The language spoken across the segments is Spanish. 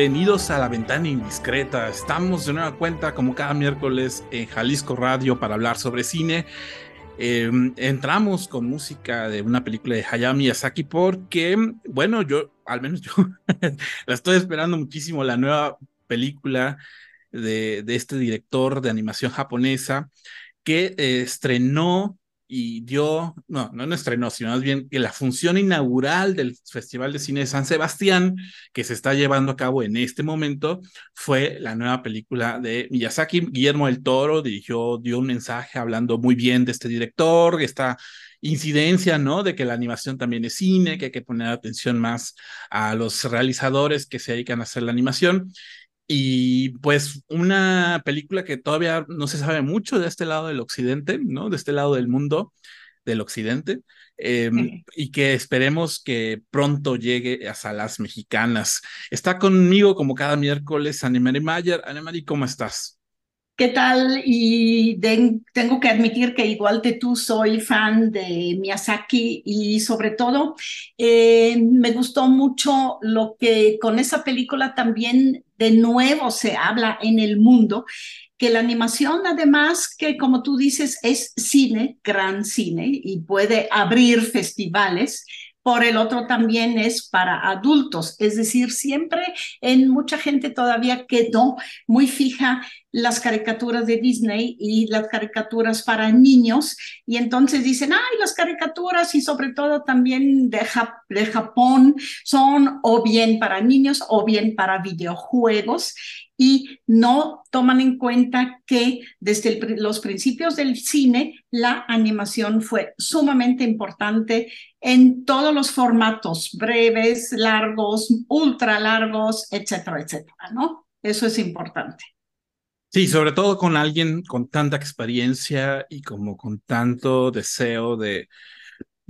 Bienvenidos a la ventana indiscreta. Estamos de nueva cuenta, como cada miércoles, en Jalisco Radio para hablar sobre cine. Em, entramos con música de una película de Hayao Miyazaki porque, bueno, yo, al menos yo, la estoy esperando muchísimo, la nueva película de, de este director de animación japonesa que eh, estrenó y dio, no, no, no estrenó, sino más bien que la función inaugural del Festival de Cine de San Sebastián, que se está llevando a cabo en este momento, fue la nueva película de Miyazaki. Guillermo del Toro dirigió, dio un mensaje hablando muy bien de este director, esta incidencia, ¿no? De que la animación también es cine, que hay que poner atención más a los realizadores que se dedican a hacer la animación. Y pues una película que todavía no se sabe mucho de este lado del occidente, ¿no? De este lado del mundo del occidente, em, y que esperemos que pronto llegue a salas mexicanas. Está conmigo como cada miércoles Annemary Mayer. Annemary, ¿cómo estás? ¿Qué tal? Y tengo que admitir que igual que tú soy fan de Miyazaki y sobre todo eh, me gustó mucho lo que con esa película también de nuevo se habla en el mundo, que la animación además que como tú dices es cine, gran cine y puede abrir festivales, por el otro también es para adultos, es decir, siempre en mucha gente todavía quedó muy fija las caricaturas de Disney y las caricaturas para niños, y entonces dicen, ay, las caricaturas y sobre todo también de, de Japón son o bien para niños o bien para videojuegos, y no toman en cuenta que desde los principios del cine la animación fue sumamente importante en todos los formatos, breves, largos, ultra largos, etcétera, etcétera, ¿no? Eso es importante. Sí, sobre todo con alguien con tanta experiencia y como con tanto deseo de,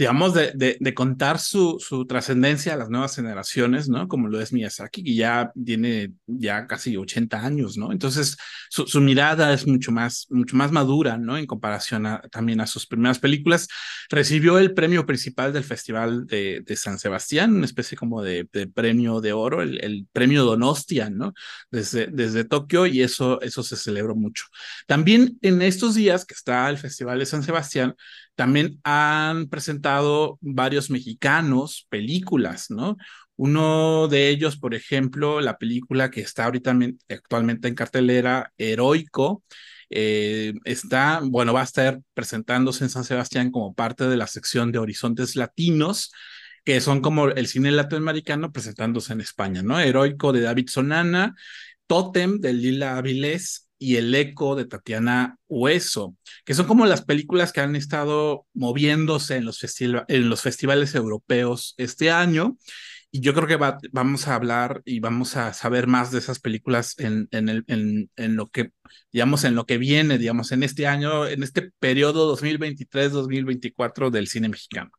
digamos, de, de, contar su, su trascendencia a las nuevas generaciones, ¿no? Como lo es Miyazaki, que ya tiene ya casi 80 años, ¿no? Entonces, su, su mirada es mucho más, mucho más madura, ¿no? En comparación también a sus primeras películas. Recibió el premio principal del Festival de, de San Sebastián, una especie como de, de premio de oro, el, el, premio Donostian, ¿no? Desde, desde Tokio, y eso, eso se celebró mucho. También en estos días que está el Festival de San Sebastián, también han presentado varios mexicanos películas, ¿no? Uno de ellos, por ejemplo, la película que está ahorita actualmente en cartelera, Heroico, eh, está, bueno, va a estar presentándose en San Sebastián como parte de la sección de Horizontes Latinos, que son como el cine latinoamericano presentándose en España, ¿no? Heroico de David Sonana, Totem de Lila Avilés y El Eco de Tatiana Hueso, que son como las películas que han estado moviéndose en los, en los festivales europeos este año. Y yo creo que vamos a hablar y vamos a saber más de esas películas en, en, el, en, en, lo que, digamos, en lo que viene, digamos, en este año, en este periodo 2023-2024 del cine mexicano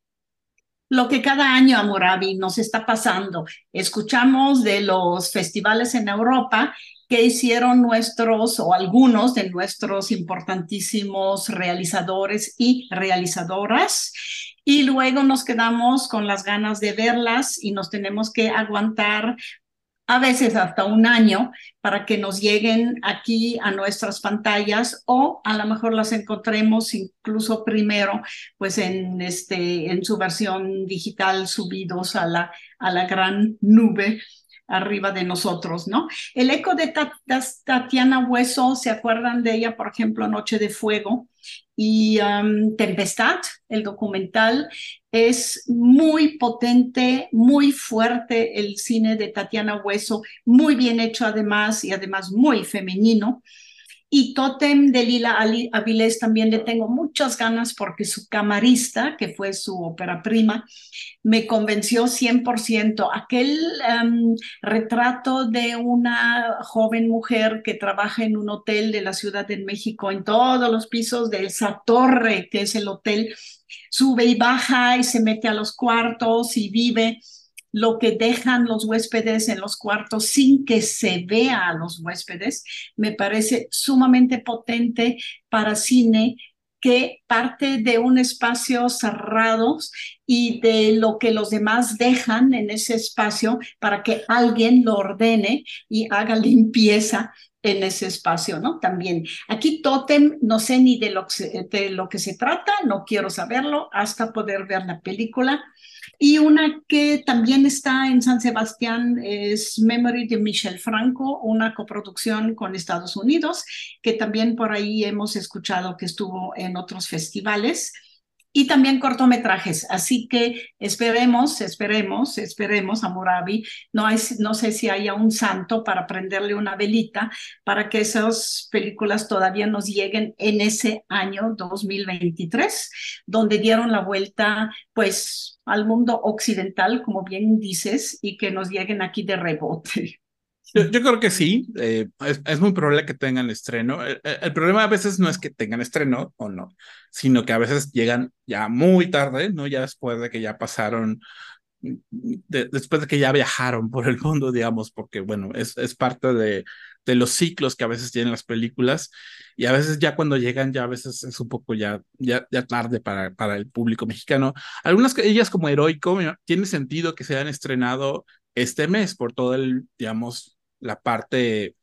lo que cada año a Moravi nos está pasando. Escuchamos de los festivales en Europa que hicieron nuestros o algunos de nuestros importantísimos realizadores y realizadoras. Y luego nos quedamos con las ganas de verlas y nos tenemos que aguantar a veces hasta un año para que nos lleguen aquí a nuestras pantallas o a lo mejor las encontremos incluso primero pues en este en su versión digital subidos a la a la gran nube arriba de nosotros, ¿no? El eco de Tatiana Hueso, ¿se acuerdan de ella, por ejemplo, Noche de Fuego? Y um, Tempestad, el documental, es muy potente, muy fuerte el cine de Tatiana Hueso, muy bien hecho además y además muy femenino. Y Totem de Lila Avilés también le tengo muchas ganas porque su camarista, que fue su ópera prima, me convenció 100%. Aquel um, retrato de una joven mujer que trabaja en un hotel de la Ciudad de México, en todos los pisos de esa torre que es el hotel, sube y baja y se mete a los cuartos y vive lo que dejan los huéspedes en los cuartos sin que se vea a los huéspedes, me parece sumamente potente para cine que parte de un espacio cerrado y de lo que los demás dejan en ese espacio para que alguien lo ordene y haga limpieza en ese espacio, ¿no? También. Aquí Totem, no sé ni de lo, de lo que se trata, no quiero saberlo hasta poder ver la película y una que también está en San Sebastián es Memory de Michel Franco, una coproducción con Estados Unidos, que también por ahí hemos escuchado que estuvo en otros festivales y también cortometrajes. Así que esperemos, esperemos, esperemos a Murabi. No, no sé si haya un santo para prenderle una velita para que esas películas todavía nos lleguen en ese año 2023, donde dieron la vuelta pues al mundo occidental, como bien dices, y que nos lleguen aquí de rebote. Yo, creo que sí, eh, es, muy probable que tengan estreno. El, el, problema a veces no es que tengan estreno o no, sino que a veces llegan ya muy tarde, ¿no? Ya después de que ya pasaron, de, después de que ya viajaron por el mundo, digamos, porque bueno, es, es parte de, de los ciclos que a veces tienen las películas y a veces ya cuando llegan ya a veces es un poco ya, ya, ya tarde para, para el público mexicano. Algunas de ellas como Heroico, tiene sentido que se hayan estrenado este mes por todo el, digamos, la parte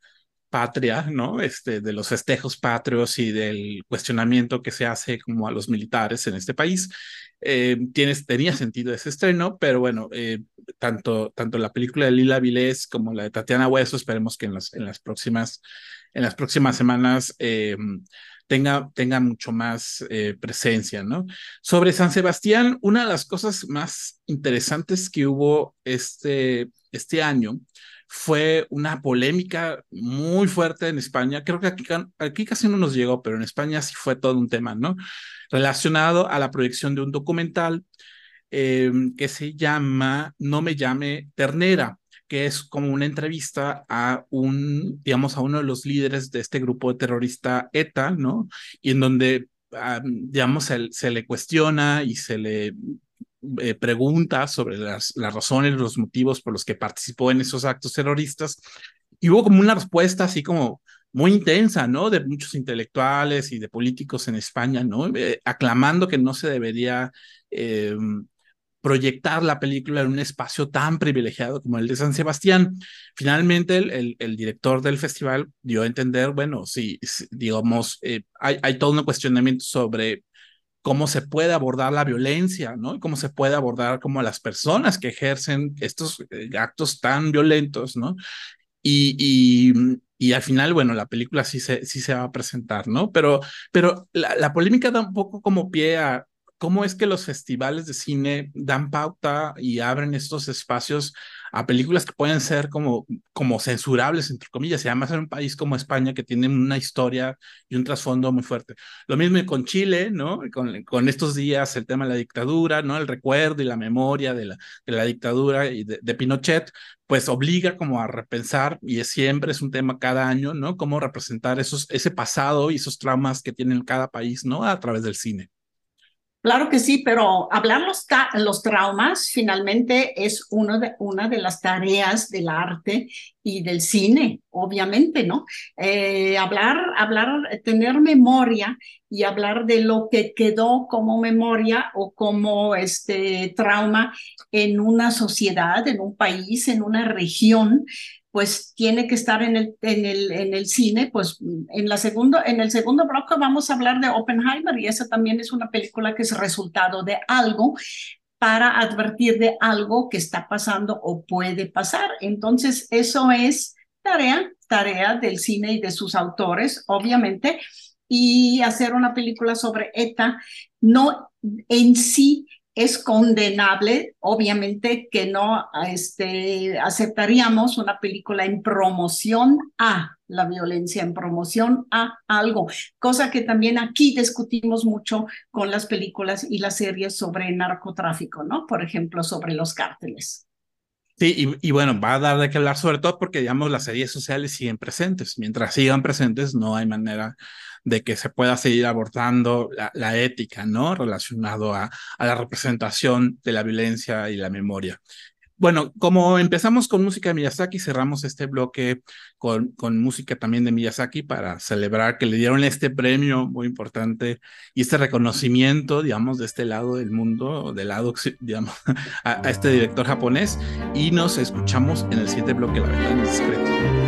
patria, ¿no? Este, de los festejos patrios y del cuestionamiento que se hace como a los militares en este país. Eh, tienes, tenía sentido ese estreno, pero bueno, eh, tanto, tanto la película de Lila Vilés como la de Tatiana Hueso, esperemos que en las, en las, próximas, en las próximas semanas eh, tenga, tenga mucho más eh, presencia, ¿no? Sobre San Sebastián, una de las cosas más interesantes que hubo este, este año fue una polémica muy fuerte en España. Creo que aquí, aquí casi no nos llegó, pero en España sí fue todo un tema, ¿no? Relacionado a la proyección de un documental eh, que se llama No me llame Ternera que es como una entrevista a un, digamos, a uno de los líderes de este grupo terrorista ETA, ¿no? Y en donde, ah, digamos, se, se, le cuestiona y se le eh, preguntas sobre las, las razones, los motivos por los que participó en esos actos terroristas, y hubo como una respuesta así como muy intensa, ¿no? De muchos intelectuales y de políticos en España, ¿no? Eh, aclamando que no se debería eh, proyectar la película en un espacio tan privilegiado como el de San Sebastián. Finalmente, el, el, director del festival dio a entender, bueno, sí, digamos, eh, hay, hay todo un cuestionamiento sobre cómo se puede abordar la violencia, ¿no? Y cómo se puede abordar como a las personas que ejercen estos actos tan violentos, ¿no? Y, y, y al final, bueno, la película sí se, sí se va a presentar, ¿no? Pero, pero la, la polémica da un poco como pie a cómo es que los festivales de cine dan pauta y abren estos espacios a películas que pueden ser como, como censurables, entre comillas, y además en un país como España que tiene una historia y un trasfondo muy fuerte. Lo mismo con Chile, ¿no? Con, con estos días el tema de la dictadura, ¿no? El recuerdo y la memoria de la, de la dictadura y de, Pinochet, pues obliga como a repensar, y es, siempre es un tema cada año, ¿no? Cómo representar esos, ese pasado y esos traumas que tiene cada país, ¿no? A través del cine. Claro que sí, pero hablar los, los traumas finalmente es uno de, una de las tareas del arte y del cine, obviamente, ¿no? Eh, hablar, hablar, tener memoria y hablar de lo que quedó como memoria o como este trauma en una sociedad, en un país, en una región, pues tiene que estar en el, en el, en el cine, pues en, la segundo, en el segundo bloque vamos a hablar de Oppenheimer y esa también es una película que es resultado de algo para advertir de algo que está pasando o puede pasar. Entonces, eso es tarea, tarea del cine y de sus autores, obviamente, y hacer una película sobre ETA no en sí es condenable, obviamente que no este, aceptaríamos una película en promoción a la violencia, en promoción a algo, cosa que también aquí discutimos mucho con las películas y las series sobre narcotráfico, ¿no? Por ejemplo, sobre los cárteles. Sí, y, bueno, va a dar de qué hablar sobre todo porque, digamos, las series sociales siguen presentes. Mientras sigan presentes, no hay manera de que se pueda seguir abordando la, ética, ¿no? Relacionado a, a la representación de la violencia y la memoria. Bueno, como empezamos con música de Miyazaki, cerramos este bloque con, con, música también de Miyazaki para celebrar que le dieron este premio muy importante y este reconocimiento, digamos, de este lado del mundo, del lado, digamos, a, este director japonés. Y nos escuchamos en el siguiente bloque, La Ventana Discreta.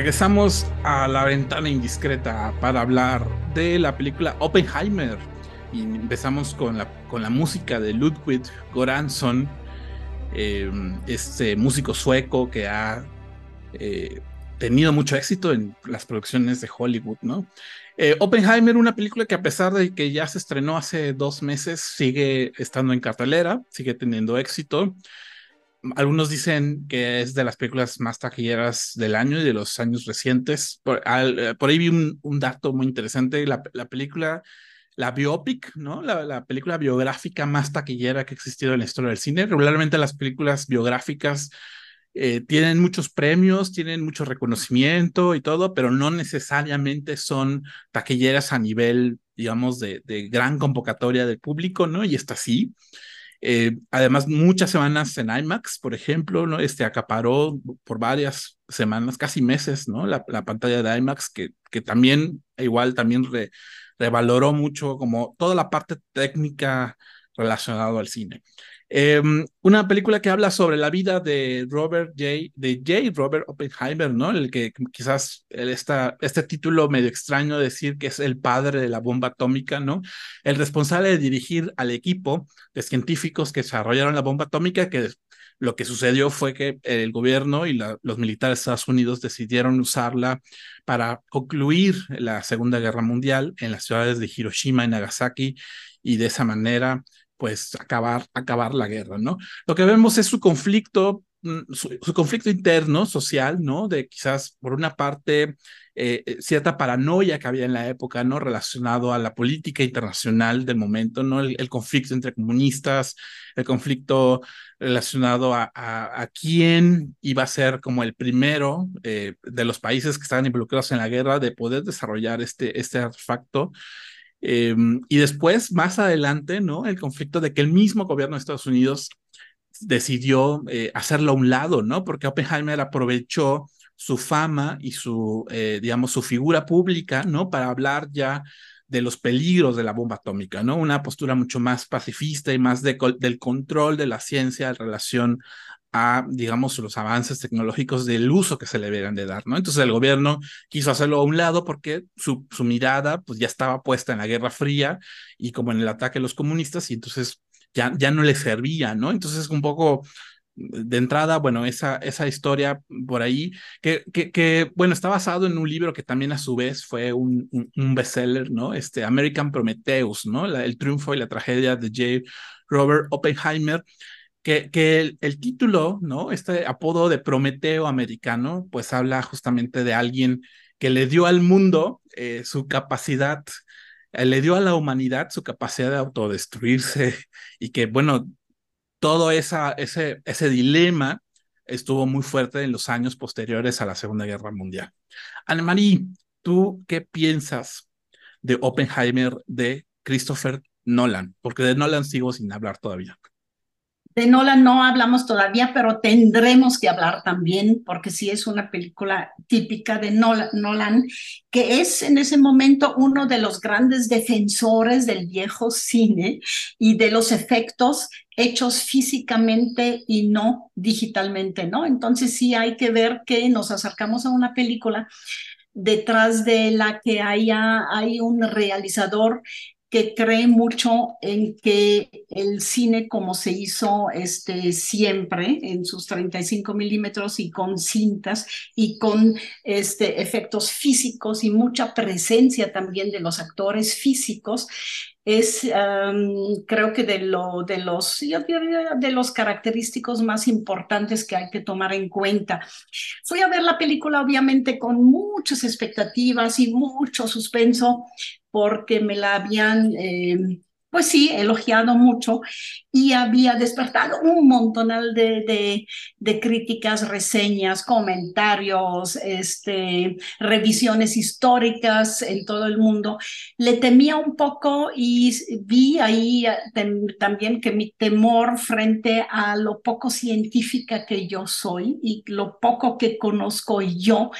Regresamos a la ventana indiscreta para hablar de la película Oppenheimer. Y empezamos con la, con la música de Ludwig Goransson, em, este músico sueco que ha eh, tenido mucho éxito en las producciones de Hollywood, ¿no? Eh, Oppenheimer, una película que a pesar de que ya se estrenó hace dos meses, sigue estando en cartelera, sigue teniendo éxito algunos dicen que es de las películas más taquilleras del año y de los años recientes. Por, eh, ahí vi un, dato muy interesante. La, película, la biopic, ¿no? La, película biográfica más taquillera que ha existido en la historia del cine. Regularmente las películas biográficas eh, tienen muchos premios, tienen mucho reconocimiento y todo, pero no necesariamente son taquilleras a nivel, digamos, de, de gran convocatoria del público, ¿no? Y esta sí. Eh, además, muchas semanas en IMAX, por ejemplo, ¿no? Este acaparó por varias semanas, casi meses, ¿no? La, pantalla de IMAX, que, que también, igual, también revaloró mucho como toda la parte técnica relacionada al cine. Em, una película que habla sobre la vida de Robert J. de J. Robert Oppenheimer, ¿no? El que quizás esta, este título medio extraño decir que es el padre de la bomba atómica, ¿no? El responsable de dirigir al equipo de científicos que desarrollaron la bomba atómica que lo que sucedió fue que el gobierno y los militares de Estados Unidos decidieron usarla para concluir la Segunda Guerra Mundial en las ciudades de Hiroshima y Nagasaki y de esa manera pues acabar, acabar la guerra, ¿no? Lo que vemos es su conflicto Mm, su, conflicto interno, social, ¿no? De quizás, por una parte, eh, eh, cierta paranoia que había en la época, ¿no? Relacionado a la política internacional del momento, ¿no? El, conflicto entre comunistas, el conflicto relacionado a, a, quién iba a ser como el primero eh, de los países que estaban involucrados en la guerra de poder desarrollar este, este artefacto. Em, y después, más adelante, ¿no? El conflicto de que el mismo gobierno de Estados Unidos decidió eh, hacerlo a un lado, ¿no? Porque Oppenheimer aprovechó su fama y su, eh, digamos, su figura pública, ¿no? Para hablar ya de los peligros de la bomba atómica, ¿no? Una postura mucho más pacifista y más de, del control de la ciencia en relación a, digamos, los avances tecnológicos del uso que se le deberían de dar, ¿no? Entonces el gobierno quiso hacerlo a un lado porque su, su mirada, pues ya estaba puesta en la Guerra Fría y como en el ataque a los comunistas y entonces ya, ya no le servía, ¿no? Entonces, un poco de entrada, bueno, esa, esa historia por ahí, que, que, que, bueno, está basado en un libro que también a su vez fue un, un, bestseller, ¿no? Este American Prometheus, ¿no? el triunfo y la tragedia de J. Robert Oppenheimer, que, que el, título, ¿no? Este apodo de Prometeo americano, pues habla justamente de alguien que le dio al mundo eh, su capacidad eh, le dio a la humanidad su capacidad de autodestruirse y que, bueno, todo esa, ese, ese dilema estuvo muy fuerte en los años posteriores a la Segunda Guerra Mundial. Anne-Marie, ¿tú qué piensas de Oppenheimer de Christopher Nolan? Porque de Nolan sigo sin hablar todavía. De Nolan no hablamos todavía, pero tendremos que hablar también, porque sí es una película típica de Nolan, que es en ese momento uno de los grandes defensores del viejo cine y de los efectos hechos físicamente y no digitalmente, ¿no? Entonces sí hay que ver que nos acercamos a una película detrás de la que haya, hay un realizador que cree mucho en que el cine como se hizo este, siempre en sus 35 milímetros y con cintas y con este, efectos físicos y mucha presencia también de los actores físicos, es creo que de, lo, de, los, de los característicos más importantes que hay que tomar en cuenta. Fui a ver la película obviamente con muchas expectativas y mucho suspenso, porque me la habían, eh, pues sí, elogiado mucho y había despertado un montonal de, de, de, críticas, reseñas, comentarios, este, revisiones históricas en todo el mundo. Le temía un poco y vi ahí eh, también que mi temor frente a lo poco científica que yo soy y lo poco que conozco yo,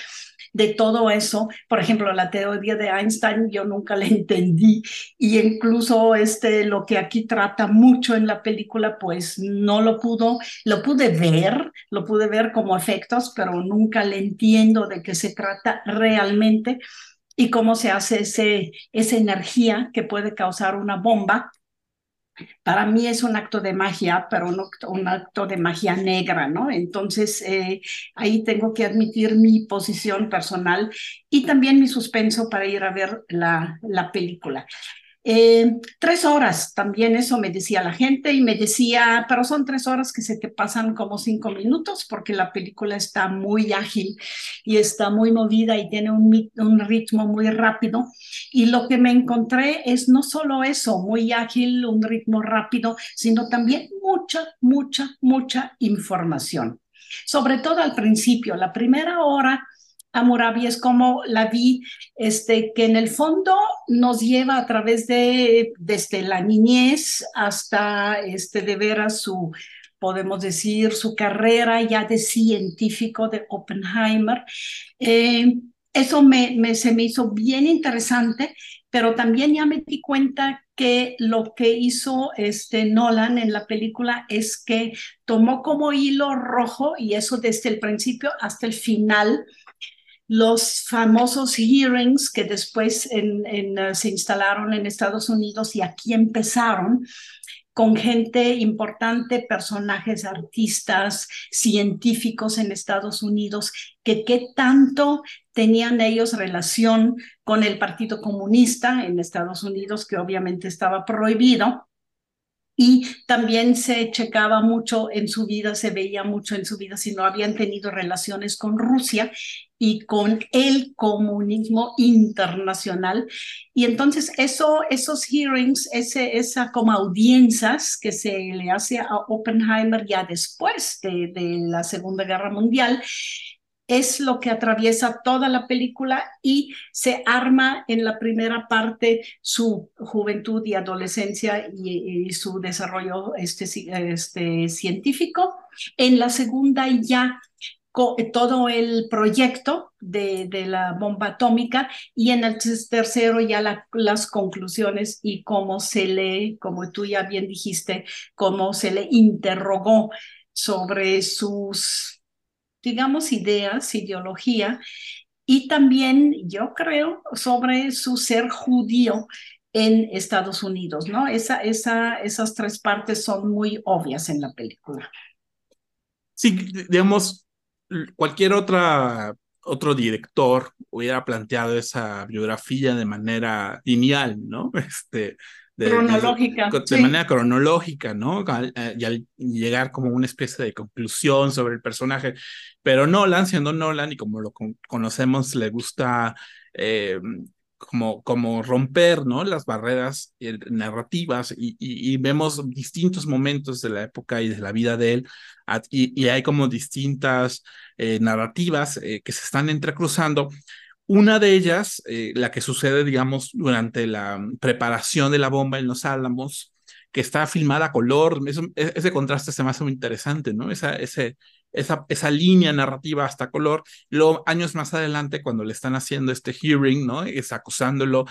de todo eso. Por ejemplo, la teoría de Einstein yo nunca la entendí y incluso este, lo que aquí trata mucho en la película, pues no lo pudo, lo pude ver, lo pude ver como efectos, pero nunca le entiendo de qué se trata realmente y cómo se hace ese, esa energía que puede causar una bomba para mí es un acto de magia, pero un acto, un acto de magia negra, ¿no? Entonces, eh, ahí tengo que admitir mi posición personal y también mi suspenso para ir a ver la, la película. Eh, tres horas, también eso me decía la gente y me decía, pero son tres horas que se te pasan como cinco minutos porque la película está muy ágil y está muy movida y tiene un, un ritmo muy rápido. Y lo que me encontré es no solo eso, muy ágil, un ritmo rápido, sino también mucha, mucha, mucha información. Sobre todo al principio, la primera hora Amurabi es como la vi, este, que en el fondo nos lleva a través de desde la niñez hasta este, de veras su, podemos decir, su carrera ya de científico de Oppenheimer. Eh, eso me, me, se me hizo bien interesante, pero también ya me di cuenta que lo que hizo este Nolan en la película es que tomó como hilo rojo, y eso desde el principio hasta el final, los famosos hearings que después en, uh, se instalaron en Estados Unidos y aquí empezaron con gente importante, personajes, artistas, científicos en Estados Unidos, que qué tanto tenían ellos relación con el Partido Comunista en Estados Unidos, que obviamente estaba prohibido, y también se checaba mucho en su vida, se veía mucho en su vida si no habían tenido relaciones con Rusia y con el comunismo internacional. Y entonces eso, esos hearings, ese, esa como audiencias que se le hace a Oppenheimer ya después de, de la Segunda Guerra Mundial, es lo que atraviesa toda la película y se arma en la primera parte su juventud y adolescencia y, su desarrollo este, este, científico. En la segunda ya todo el proyecto de, de, la bomba atómica y en el tercero ya las conclusiones y cómo se le, como tú ya bien dijiste, cómo se le interrogó sobre sus digamos, ideas, ideología, y también yo creo sobre su ser judío en Estados Unidos, ¿no? Esa, esa, esas tres partes son muy obvias en la película. Sí, digamos, cualquier otra, otro director hubiera planteado esa biografía de manera lineal, ¿no? Este, de, cronológica. De, manera cronológica, ¿no? Eh, y al llegar como una especie de conclusión sobre el personaje. Pero Nolan, siendo Nolan, y como lo conocemos, le gusta eh, como, como romper, ¿no? Las barreras narrativas y, y, vemos distintos momentos de la época y de la vida de él. Y, y hay como distintas eh, narrativas que se están entrecruzando una de ellas, eh, la que sucede, digamos, durante la preparación de la bomba en los Álamos, que está filmada a color, e, ese contraste se me hace muy interesante, ¿no? Esa línea narrativa hasta color. Luego, años más adelante, cuando le están haciendo este hearing, ¿no? Es acusándolo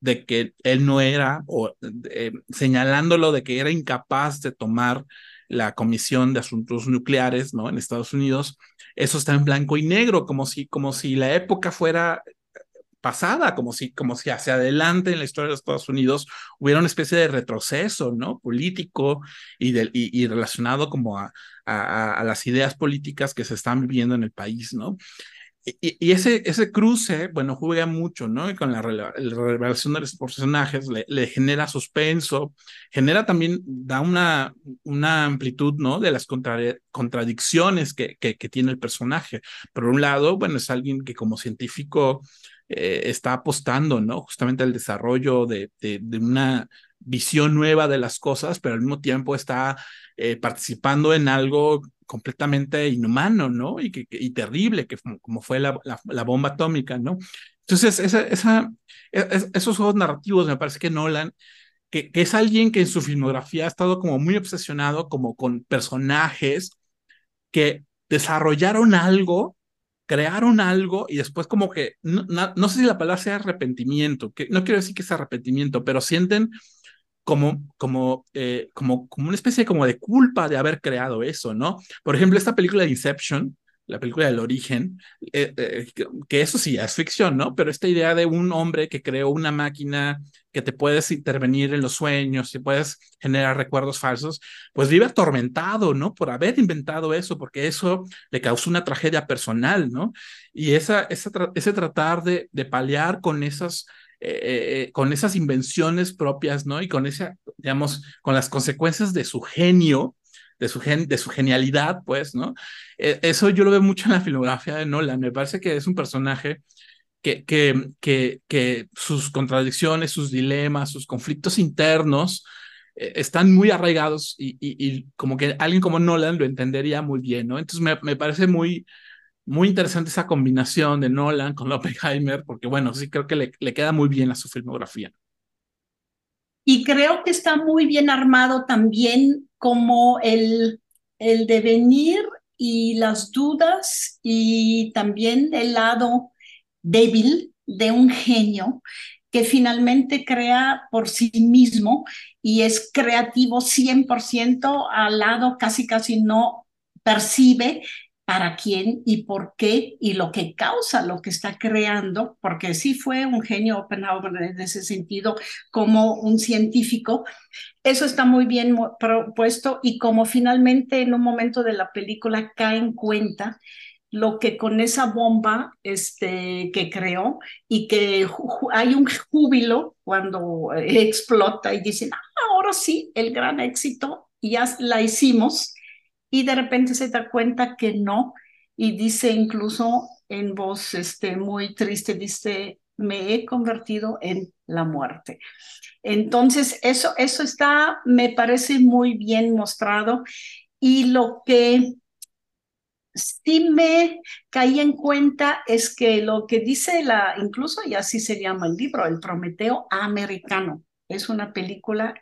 de que él no era, o eh, señalándolo de que era incapaz de tomar la Comisión de Asuntos Nucleares, ¿no? En Estados Unidos, eso está en blanco y negro, como si, como si la época fuera pasada, como si, como si hacia adelante en la historia de Estados Unidos hubiera una especie de retroceso, ¿no? Político y, y, relacionado como a, a, a, las ideas políticas que se están viviendo en el país, ¿no? Y, ese, ese cruce, bueno, juega mucho, ¿no? Y con la, revelación de los personajes, le, genera suspenso, genera también, da una, una amplitud, ¿no? De las contradicciones que, que, tiene el personaje. Por un lado, bueno, es alguien que como científico eh, está apostando, ¿no? Justamente al desarrollo de, de, de una visión nueva de las cosas, pero al mismo tiempo está eh, participando en algo completamente inhumano, ¿no? Y, que, y terrible, que como fue la, bomba atómica, ¿no? Entonces, e, esos juegos narrativos me parece que Nolan, que, es alguien que en su filmografía ha estado como muy obsesionado como con personajes que desarrollaron algo, crearon algo y después como que, no, sé si la palabra sea arrepentimiento, que no quiero decir que sea arrepentimiento, pero sienten como, como, eh, como, como una especie como de culpa de haber creado eso, ¿no? Por ejemplo, esta película de Inception, la película del origen, eh, eh, que eso sí es ficción, ¿no? Pero esta idea de un hombre que creó una máquina que te puedes intervenir en los sueños y puedes generar recuerdos falsos, pues vive atormentado, ¿no? Por haber inventado eso, porque eso le causó una tragedia personal, ¿no? Y esa, esa ese tratar de, de paliar con esas eh, eh, con esas invenciones propias, ¿no? Y con esa, digamos, con las consecuencias de su genio, de su, gen, de su genialidad, pues, ¿no? Eh, eso yo lo veo mucho en la filmografía de Nolan. Me parece que es un personaje que, que, que, que sus contradicciones, sus dilemas, sus conflictos internos están muy arraigados y, y, como que alguien como Nolan lo entendería muy bien, ¿no? Entonces me parece muy, muy interesante esa combinación de Nolan con Oppenheimer, porque bueno, sí creo que le, le, queda muy bien a su filmografía. Y creo que está muy bien armado también como el, el devenir y las dudas y también el lado débil de un genio que finalmente crea por sí mismo y es creativo 100% al lado casi casi no percibe para quién y por qué y lo que causa lo que está creando, porque sí fue un genio Oppenheimer en ese sentido como un científico. Eso está muy bien propuesto y como finalmente en un momento de la película cae en cuenta lo que con esa bomba este, que creó y que hay un júbilo cuando explota y dicen, ah, ahora sí, el gran éxito, ya la hicimos y de repente se da cuenta que no y dice incluso en voz este, muy triste, dice, me he convertido en la muerte. Entonces, eso, eso está, me parece muy bien mostrado y lo que sí me caí en cuenta es que lo que dice la, incluso y así se llama el libro, El Prometeo Americano, es una película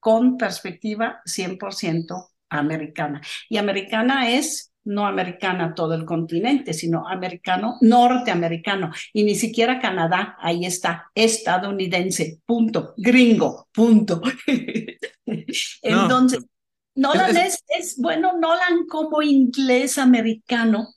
con perspectiva 100% americana. Y americana es no americana todo el continente, sino americano, norteamericano, y ni siquiera Canadá, ahí está, estadounidense, punto, gringo, punto. Entonces, Nolan es, es, bueno, Nolan como inglés americano,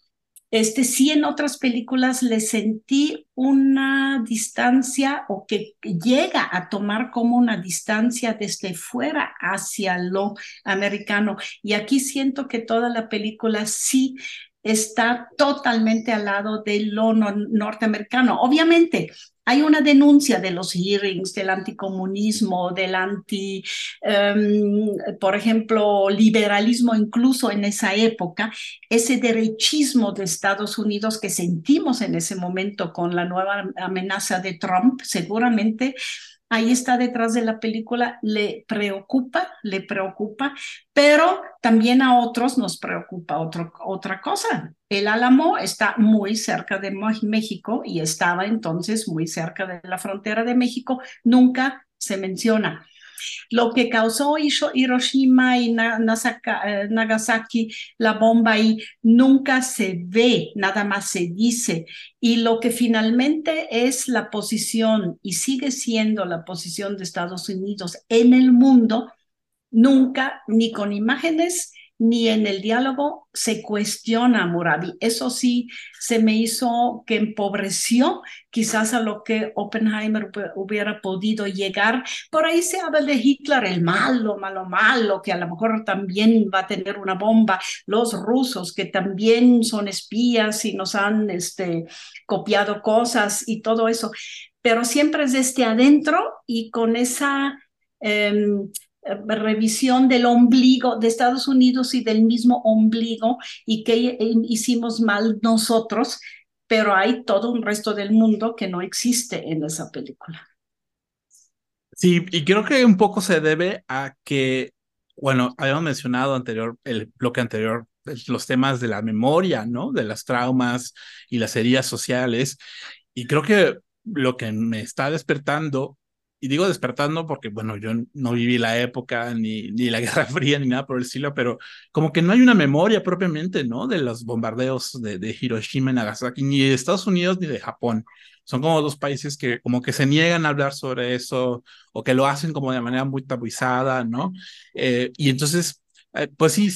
este sí en otras películas le sentí una distancia o que llega a tomar como una distancia desde fuera hacia lo americano. Y aquí siento que toda la película sí está totalmente al lado de lo norteamericano. Obviamente, hay una denuncia de los hearings, del anticomunismo, del anti, em, por ejemplo, liberalismo incluso en esa época, ese derechismo de Estados Unidos que sentimos en ese momento con la nueva amenaza de Trump, seguramente ahí está detrás de la película, le preocupa, le preocupa, pero también a otros nos preocupa otra cosa. El Álamo está muy cerca de México y estaba entonces muy cerca de la frontera de México, nunca se menciona. Lo que causó Hiroshima y eh, Nagasaki, la bomba ahí, nunca se ve, nada más se dice. Y lo que finalmente es la posición y sigue siendo la posición de Estados Unidos en el mundo, nunca, ni con imágenes, ni en el diálogo se cuestiona Murabi. Eso sí se me hizo que empobreció quizás a lo que Oppenheimer hubiera podido llegar. Por ahí se habla de Hitler, el malo, malo, malo, que a lo mejor también va a tener una bomba. Los rusos, que también son espías y nos han este, copiado cosas y todo eso. Pero siempre es desde adentro y con esa... Em, revisión del ombligo de Estados Unidos y del mismo ombligo y que hicimos mal nosotros, pero hay todo un resto del mundo que no existe en esa película. Sí, y creo que un poco se debe a que, bueno, habíamos mencionado anterior, el bloque anterior, los temas de la memoria, ¿no? De las traumas y las heridas sociales. Y creo que lo que me está despertando y digo despertando porque, bueno, yo no viví la época, ni, ni la Guerra Fría, ni nada por el estilo, pero como que no hay una memoria propiamente, ¿no? De los bombardeos de, de Hiroshima y Nagasaki, ni de Estados Unidos ni de Japón. Son como dos países que como que se niegan a hablar sobre eso o que lo hacen como de manera muy tabuizada, ¿no? Eh, y entonces eh, pues sí,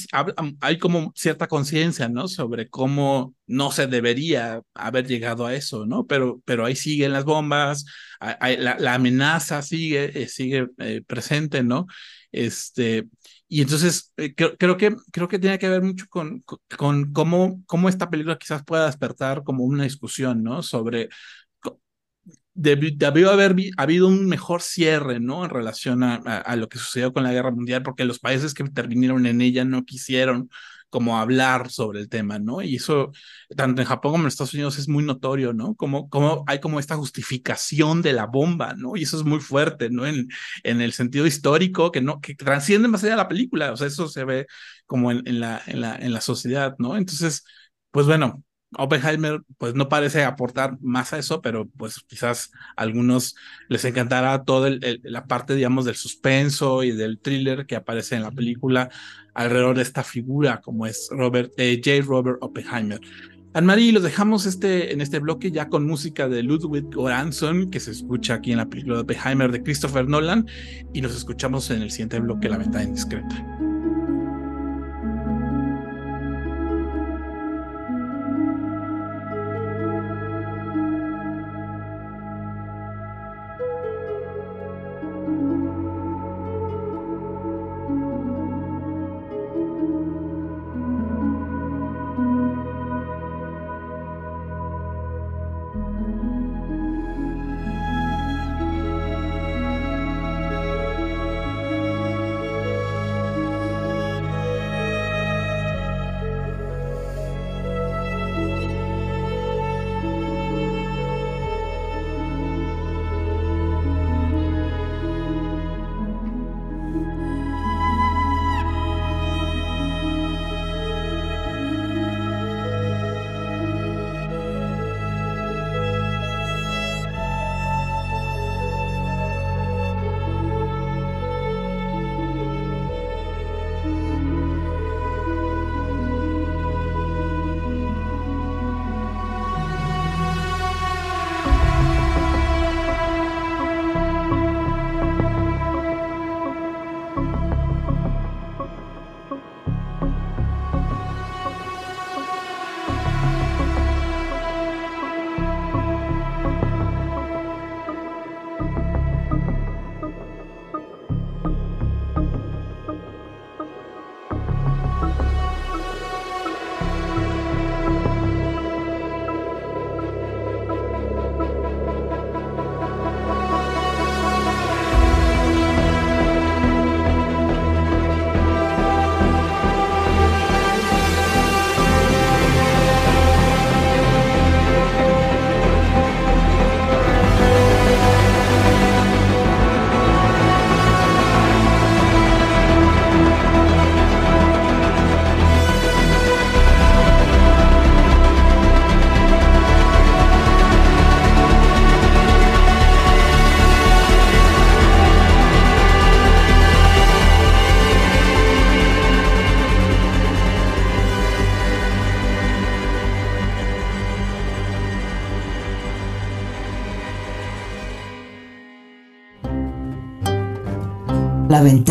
hay como cierta conciencia, ¿no? Sobre cómo no se debería haber llegado a eso, ¿no? Pero, pero ahí siguen las bombas, la, amenaza sigue, eh, sigue eh, presente, ¿no? Este, y entonces creo, creo, que, creo que tiene que ver mucho con, con, cómo, cómo esta película quizás pueda despertar como una discusión, ¿no? Sobre debió haber habido un mejor cierre, ¿no? En relación a, lo que sucedió con la guerra mundial, porque los países que intervinieron en ella no quisieron como hablar sobre el tema, ¿no? Y eso, tanto en Japón como en Estados Unidos, es muy notorio, ¿no? Como, como hay como esta justificación de la bomba, ¿no? Y eso es muy fuerte, ¿no? En, en el sentido histórico, que no, que transciende más allá de la película, o sea, eso se ve como en, en la, en, la, en la sociedad, ¿no? Entonces, pues bueno, Oppenheimer pues no parece aportar más a eso, pero pues quizás a algunos les encantará toda la parte, digamos, del suspenso y del thriller que aparece en la película alrededor de esta figura como es Robert, eh, J. Robert Oppenheimer. Anne-Marie, los dejamos este, en este bloque ya con música de Ludwig Göransson, que se escucha aquí en la película de Oppenheimer de Christopher Nolan, y nos escuchamos en el siguiente bloque, La Ventana Indiscreta.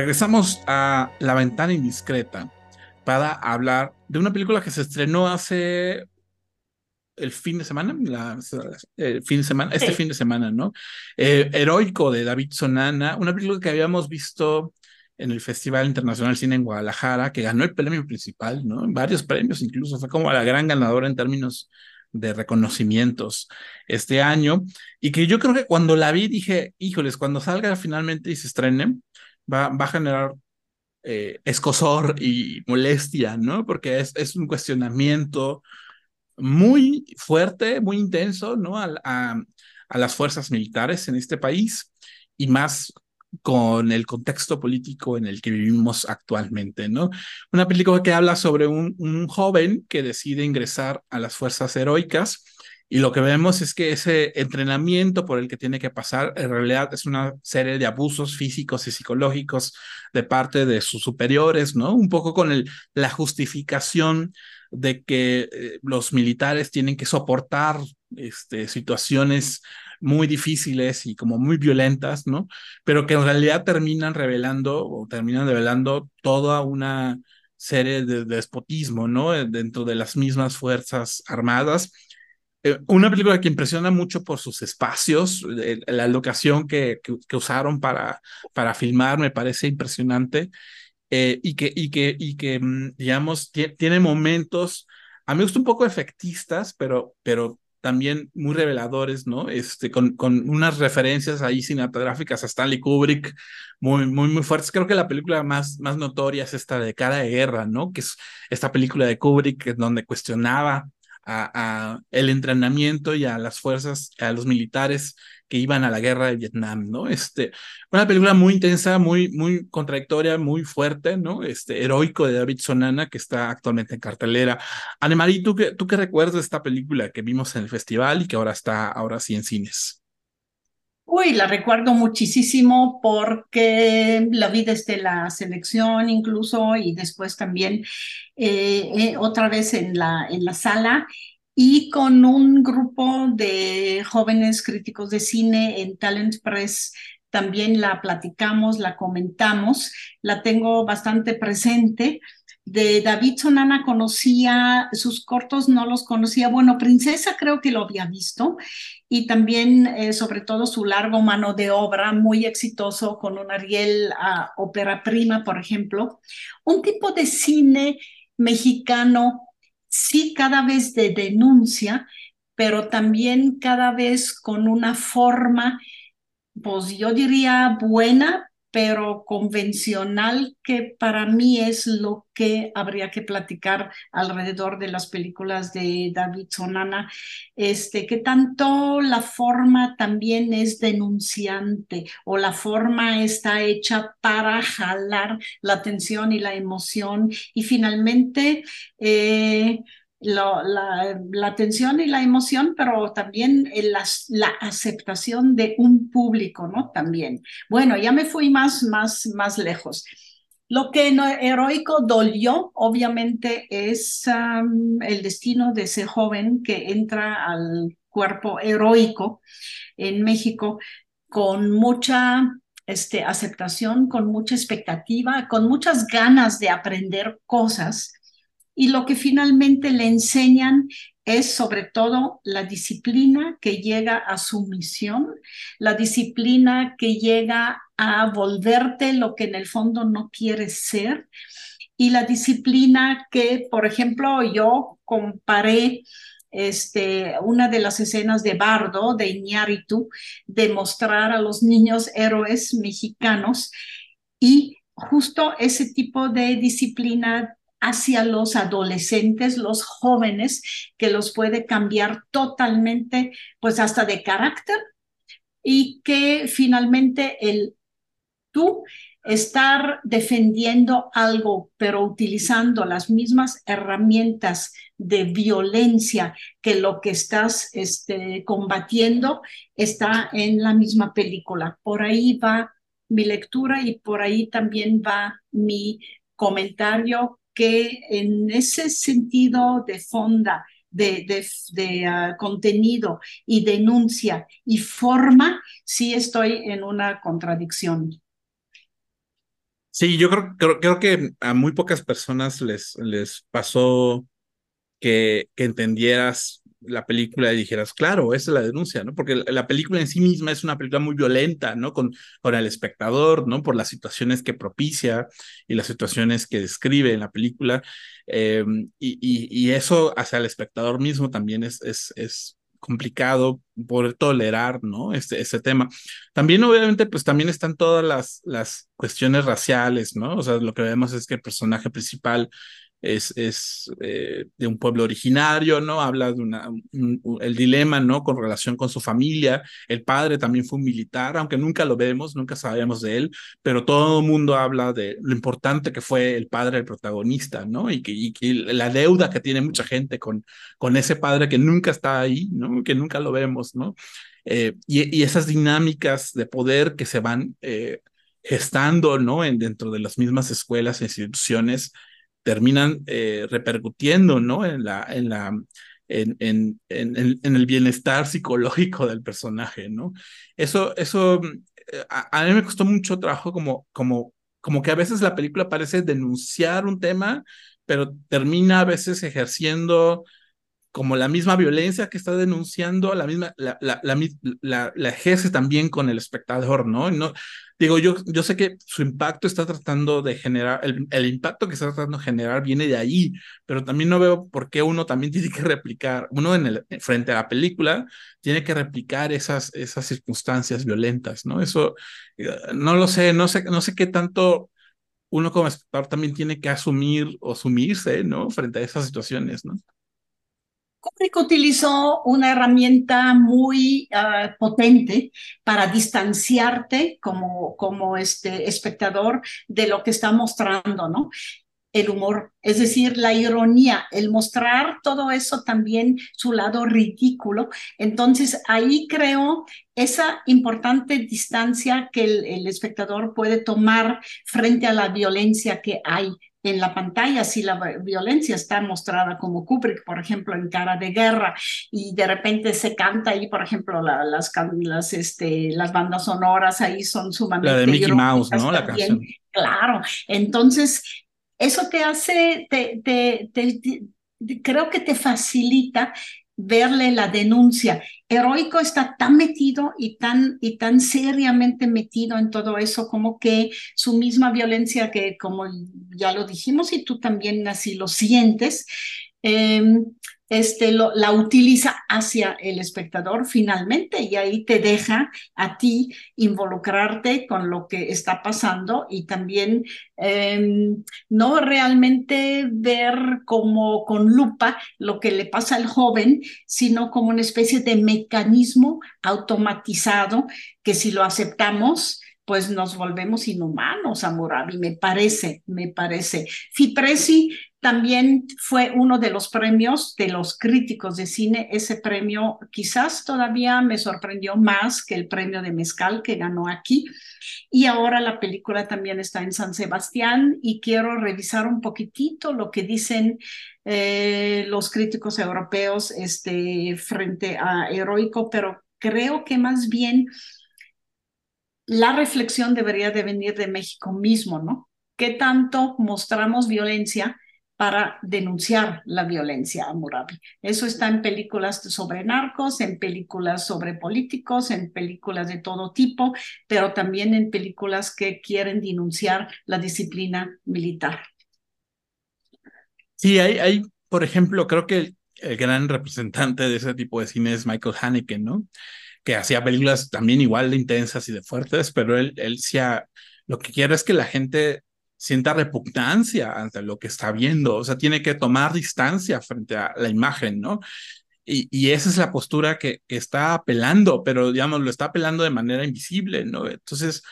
Regresamos a La ventana indiscreta para hablar de una película que se estrenó hace el fin de semana, el fin de semana, este fin de semana, ¿no? Eh, Heroico de David Sonana, una película que habíamos visto en el Festival Internacional Cine en Guadalajara, que ganó el premio principal, ¿no? Varios premios, incluso fue como la gran ganadora en términos de reconocimientos este año, y que yo creo que cuando la vi dije, híjoles, cuando salga finalmente y se estrene, va, va a generar eh, escosor y molestia, ¿no? Porque es, es un cuestionamiento muy fuerte, muy intenso, ¿no? A, a, a, las fuerzas militares en este país y más con el contexto político en el que vivimos actualmente, ¿no? Una película que habla sobre un, un joven que decide ingresar a las fuerzas heroicas y lo que vemos es que ese entrenamiento por el que tiene que pasar en realidad es una serie de abusos físicos y psicológicos de parte de sus superiores, ¿no? Un poco con el, la justificación de que eh, los militares tienen que soportar este, situaciones muy difíciles y como muy violentas, ¿no? Pero que en realidad terminan revelando o terminan revelando toda una serie de, de despotismo, ¿no? Dentro de las mismas Fuerzas Armadas una película que impresiona mucho por sus espacios, eh, la locación que, que, usaron para, para filmar me parece impresionante eh, y que, y que, y que mm, digamos, tiene momentos, a mí me gusta un poco efectistas, pero, pero también muy reveladores, ¿no? Este, con, con unas referencias ahí cinematográficas a Stanley Kubrick muy, muy, muy fuertes. Creo que la película más, más notoria es esta de Cara de Guerra, ¿no? Que es esta película de Kubrick donde cuestionaba a, el entrenamiento y a las fuerzas, a los militares que iban a la guerra de Vietnam, ¿no? Este, una película muy intensa, muy, muy contradictoria, muy fuerte, ¿no? Este, heroico de David Sonana, que está actualmente en cartelera. Anemarie, ¿tú qué, ¿tú qué recuerdas de esta película que vimos en el festival y que ahora está, ahora sí en cines? Uy, la recuerdo muchísimo porque la vi desde la selección incluso y después también eh, eh, otra vez en la, en la sala y con un grupo de jóvenes críticos de cine en Talent Press también la platicamos, la comentamos, la tengo bastante presente. De David Sonana conocía sus cortos, no los conocía. Bueno, Princesa creo que lo había visto y también eh, sobre todo su largo mano de obra, muy exitoso con un Ariel a ópera prima, por ejemplo. Un tipo de cine mexicano, sí cada vez de denuncia, pero también cada vez con una forma, pues yo diría buena, pero convencional, que para mí es lo que habría que platicar alrededor de las películas de David Sonana, este, que tanto la forma también es denunciante o la forma está hecha para jalar la atención y la emoción y finalmente... Eh, la, la, atención y la emoción, pero también la, la, aceptación de un público, ¿no? También. Bueno, ya me fui más, más, más lejos. Lo que no, heroico dolió, obviamente, es el destino de ese joven que entra al cuerpo heroico en México con mucha este, aceptación, con mucha expectativa, con muchas ganas de aprender cosas y lo que finalmente le enseñan es sobre todo la disciplina que llega a su misión, la disciplina que llega a volverte lo que en el fondo no quieres ser y la disciplina que, por ejemplo, yo comparé este, una de las escenas de Bardo, de Iñárritu, de mostrar a los niños héroes mexicanos y justo ese tipo de disciplina hacia los adolescentes, los jóvenes, que los puede cambiar totalmente, pues hasta de carácter, y que finalmente el tú estar defendiendo algo, pero utilizando las mismas herramientas de violencia que lo que estás este, combatiendo, está en la misma película. Por ahí va mi lectura y por ahí también va mi comentario que en ese sentido de fonda, de, de, ah, contenido y denuncia y forma, sí estoy en una contradicción. Sí, yo creo, creo, creo, que a muy pocas personas les, les pasó que, que entendieras la película y dijeras, claro, esa es la denuncia, ¿no? Porque la película en sí misma es una película muy violenta, ¿no? Con, con el espectador, ¿no? Por las situaciones que propicia y las situaciones que describe en la película. Eh, y, y, eso hacia el espectador mismo también es, es, es complicado poder tolerar, ¿no? Este, este tema. También, obviamente, pues también están todas las, las cuestiones raciales, ¿no? O sea, lo que vemos es que el personaje principal es, es eh, de un pueblo originario, ¿no? Habla de una, el dilema, ¿no? Con relación con su familia. El padre también fue un militar, aunque nunca lo vemos, nunca sabemos de él, pero todo el mundo habla de lo importante que fue el padre del protagonista, ¿no? Y que, y que la deuda que tiene mucha gente con, con ese padre que nunca está ahí, ¿no? Que nunca lo vemos, ¿no? Eh, y, y, esas dinámicas de poder que se van eh, gestando, ¿no? En, dentro de las mismas escuelas e instituciones terminan eh, repercutiendo, ¿no? En la, en la, en, en, en, el bienestar psicológico del personaje, ¿no? Eso, eso, eh, a, mí me costó mucho trabajo como, como, como que a veces la película parece denunciar un tema, pero termina a veces ejerciendo como la misma violencia que está denunciando, la misma, la, la, la, la, ejerce también con el espectador, ¿no? digo, yo, yo sé que su impacto está tratando de generar, el, el, impacto que está tratando de generar viene de ahí, pero también no veo por qué uno también tiene que replicar, uno en el, frente a la película tiene que replicar esas, esas circunstancias violentas, ¿no? Eso, eh, no lo sé, no sé, no sé qué tanto uno como espectador también tiene que asumir o sumirse, ¿no? Frente a esas situaciones, ¿no? Kubrick utilizó una herramienta muy uh, potente para distanciarte como, como este espectador de lo que está mostrando, ¿no? el humor, es decir, la ironía, el mostrar todo eso también su lado ridículo. Entonces ahí creo esa importante distancia que el espectador puede tomar frente a la violencia que hay en la pantalla si la violencia está mostrada como Kubrick, por ejemplo, en Cara de Guerra, y de repente se canta ahí, por ejemplo, las, las, este, las bandas sonoras ahí son sumamente... La de Mickey Mouse, ¿no? La canción. Claro, entonces eso te hace, te, te, te, creo que te facilita verle la denuncia. Heroico está tan metido y tan, y tan seriamente metido en todo eso como que su misma violencia, que como ya lo dijimos y tú también así lo sientes, eh, este, lo, la utiliza hacia el espectador finalmente y ahí te deja a ti involucrarte con lo que está pasando y también em, no realmente ver como con lupa lo que le pasa al joven, sino como una especie de mecanismo automatizado que si lo aceptamos, pues nos volvemos inhumanos, Amurabi, me parece, me parece. Fipresi también fue uno de los premios de los críticos de cine. Ese premio quizás todavía me sorprendió más que el premio de Mezcal que ganó aquí. Y ahora la película también está en San Sebastián y quiero revisar un poquitito lo que dicen eh, los críticos europeos este, frente a Heroico, pero creo que más bien la reflexión debería de venir de México mismo, ¿no? ¿Qué tanto mostramos violencia? Para denunciar la violencia a Murabi. Eso está en películas sobre narcos, en películas sobre políticos, en películas de todo tipo, pero también en películas que quieren denunciar la disciplina militar. Sí, hay, hay por ejemplo, creo que el, gran representante de ese tipo de cine es Michael Haneke, ¿no? Que hacía películas también igual de intensas y de fuertes, pero él, él decía, lo que quiere es que la gente sienta repugnancia ante lo que está viendo, o sea, tiene que tomar distancia frente a la imagen, ¿no? Y, y esa es la postura que, está apelando, pero digamos, lo está apelando de manera invisible, ¿no? Entonces,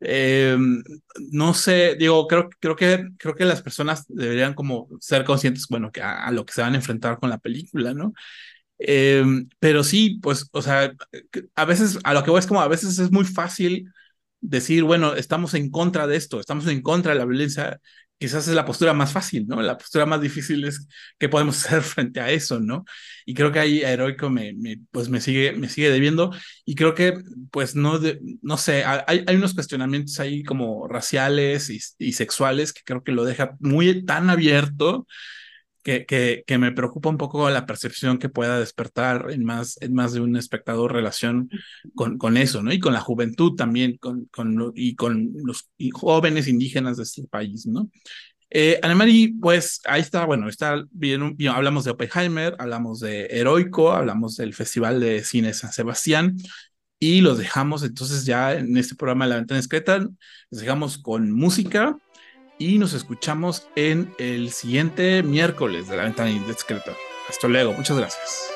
em, no sé, digo, creo, creo, que, creo que las personas deberían como ser conscientes, bueno, que a, lo que se van a enfrentar con la película, ¿no? Em, pero sí, pues, o sea, a veces, a lo que voy es como, a veces es muy fácil decir, bueno, estamos en contra de esto, estamos en contra de la violencia, quizás es la postura más fácil, ¿no? La postura más difícil es qué podemos hacer frente a eso, ¿no? Y creo que ahí Heroico me, me, pues me sigue, me sigue debiendo y creo que, pues, no, no sé, hay, hay unos cuestionamientos ahí como raciales y, y sexuales que creo que lo deja muy tan abierto que, que, me preocupa un poco la percepción que pueda despertar en más, en más de un espectador relación con, con eso, ¿no? Y con la juventud también, con, con, y con los jóvenes indígenas de este país, ¿no? Eh, pues ahí está, bueno, está bien, hablamos de Oppenheimer, hablamos de Heroico, hablamos del Festival de Cine San Sebastián y los dejamos entonces ya en este programa de La Ventana Discreta, los dejamos con música y nos escuchamos en el siguiente miércoles de la ventana indiscreta. Hasta luego, muchas gracias.